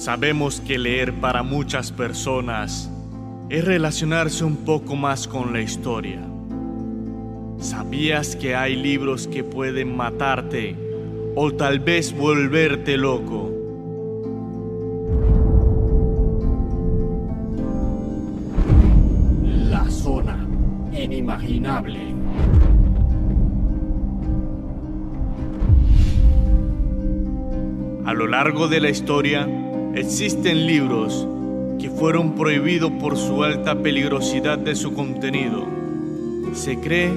Sabemos que leer para muchas personas es relacionarse un poco más con la historia. ¿Sabías que hay libros que pueden matarte o tal vez volverte loco? La zona inimaginable. A lo largo de la historia existen libros que fueron prohibidos por su alta peligrosidad de su contenido. Se cree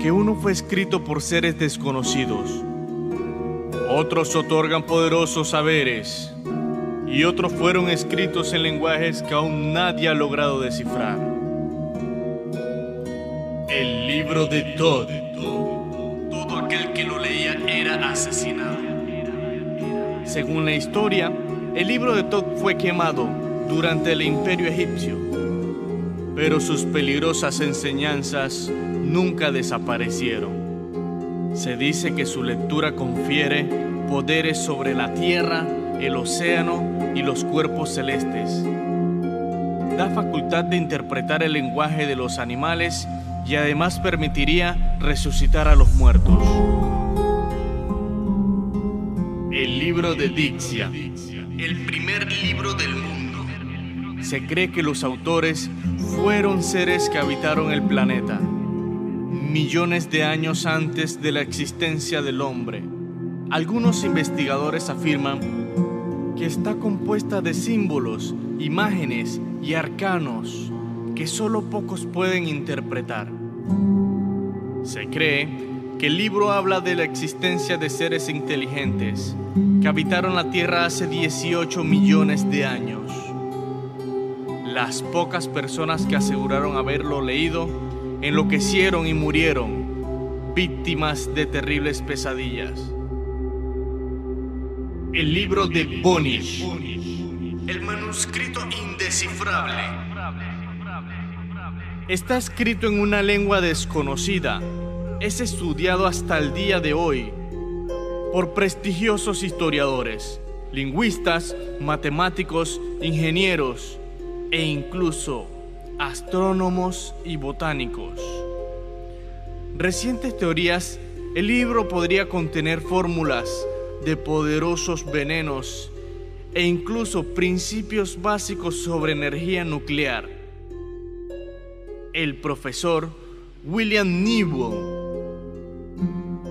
que uno fue escrito por seres desconocidos. Otros otorgan poderosos saberes y otros fueron escritos en lenguajes que aún nadie ha logrado descifrar. El libro de Todd. Todo aquel que lo leía era asesinado. Según la historia, el libro de Todd fue quemado durante el imperio egipcio, pero sus peligrosas enseñanzas nunca desaparecieron. Se dice que su lectura confiere poderes sobre la tierra, el océano y los cuerpos celestes. Da facultad de interpretar el lenguaje de los animales y además permitiría resucitar a los muertos. El libro de Dixia, el primer libro del mundo. Se cree que los autores fueron seres que habitaron el planeta millones de años antes de la existencia del hombre. Algunos investigadores afirman que está compuesta de símbolos, imágenes y arcanos que solo pocos pueden interpretar. Se cree que el libro habla de la existencia de seres inteligentes que habitaron la Tierra hace 18 millones de años. Las pocas personas que aseguraron haberlo leído enloquecieron y murieron, víctimas de terribles pesadillas. El libro de Bonish, el manuscrito indescifrable. Está escrito en una lengua desconocida. Es estudiado hasta el día de hoy por prestigiosos historiadores, lingüistas, matemáticos, ingenieros e incluso astrónomos y botánicos. Recientes teorías, el libro podría contener fórmulas de poderosos venenos e incluso principios básicos sobre energía nuclear. El profesor William Newell,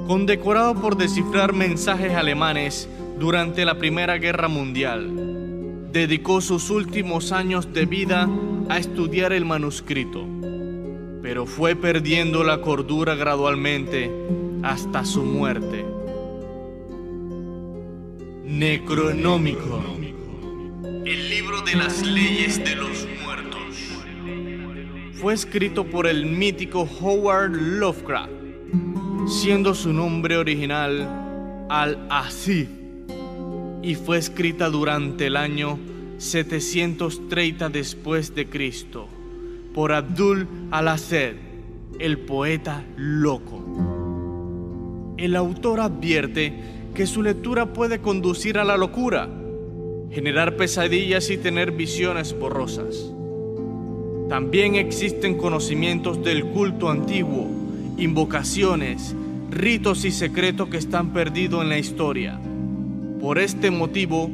condecorado por descifrar mensajes alemanes durante la Primera Guerra Mundial, dedicó sus últimos años de vida a estudiar el manuscrito, pero fue perdiendo la cordura gradualmente hasta su muerte. Necronómico, el libro de las leyes de los muertos, fue escrito por el mítico Howard Lovecraft, siendo su nombre original Al-Asif, y fue escrita durante el año 730 después de Cristo por Abdul al-Azed, el poeta loco. El autor advierte que su lectura puede conducir a la locura, generar pesadillas y tener visiones borrosas. También existen conocimientos del culto antiguo, invocaciones, ritos y secretos que están perdidos en la historia. Por este motivo,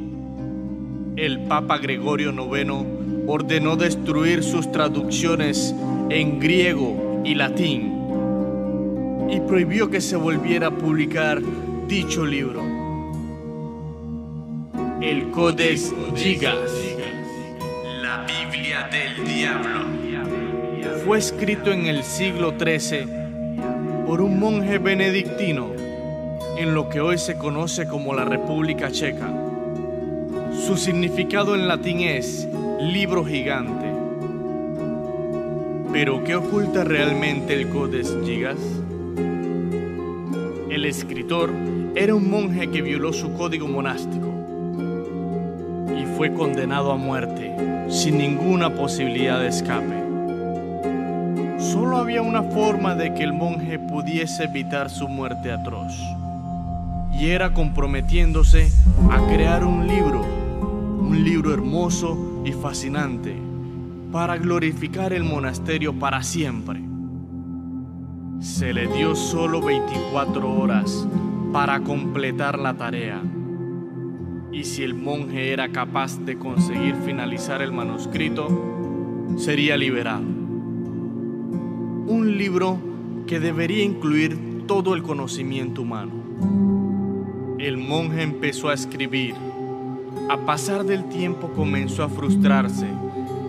el Papa Gregorio IX ordenó destruir sus traducciones en griego y latín y prohibió que se volviera a publicar dicho libro. El Codex Gigas, la Biblia del Diablo, fue escrito en el siglo XIII por un monje benedictino en lo que hoy se conoce como la República Checa. Su significado en latín es libro gigante. Pero ¿qué oculta realmente el Codex Gigas? El escritor era un monje que violó su código monástico y fue condenado a muerte sin ninguna posibilidad de escape. Solo había una forma de que el monje pudiese evitar su muerte atroz y era comprometiéndose a crear un libro Un libro hermoso y fascinante para glorificar el monasterio para siempre. Se le dio solo 24 horas para completar la tarea. Y si el monje era capaz de conseguir finalizar el manuscrito, sería liberado. Un libro que debería incluir todo el conocimiento humano. El monje empezó a escribir. A pasar del tiempo comenzó a frustrarse,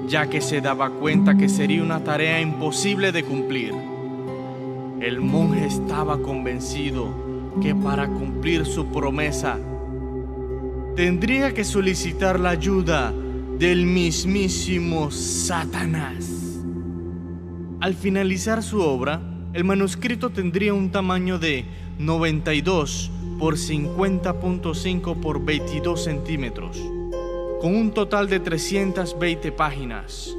ya que se daba cuenta que sería una tarea imposible de cumplir. El monje estaba convencido que para cumplir su promesa tendría que solicitar la ayuda del mismísimo Satanás. Al finalizar su obra, el manuscrito tendría un tamaño de 92 por 50.5 por 22 centímetros, con un total de 320 páginas,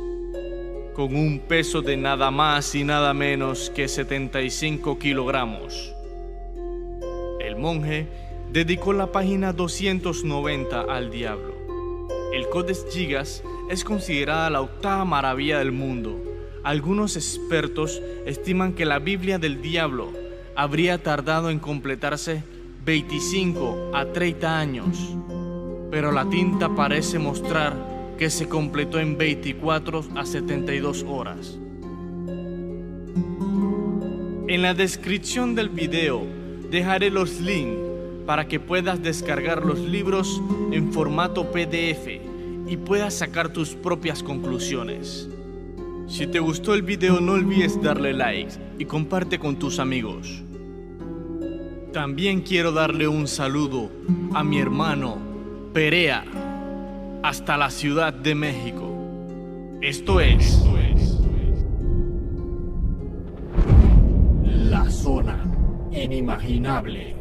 con un peso de nada más y nada menos que 75 kilogramos. El monje dedicó la página 290 al diablo. El Codex Gigas es considerada la octava maravilla del mundo. Algunos expertos estiman que la Biblia del diablo habría tardado en completarse 25 a 30 años, pero la tinta parece mostrar que se completó en 24 a 72 horas. En la descripción del video dejaré los links para que puedas descargar los libros en formato PDF y puedas sacar tus propias conclusiones. Si te gustó el video no olvides darle like y comparte con tus amigos. También quiero darle un saludo a mi hermano Perea hasta la Ciudad de México. Esto es... La zona inimaginable.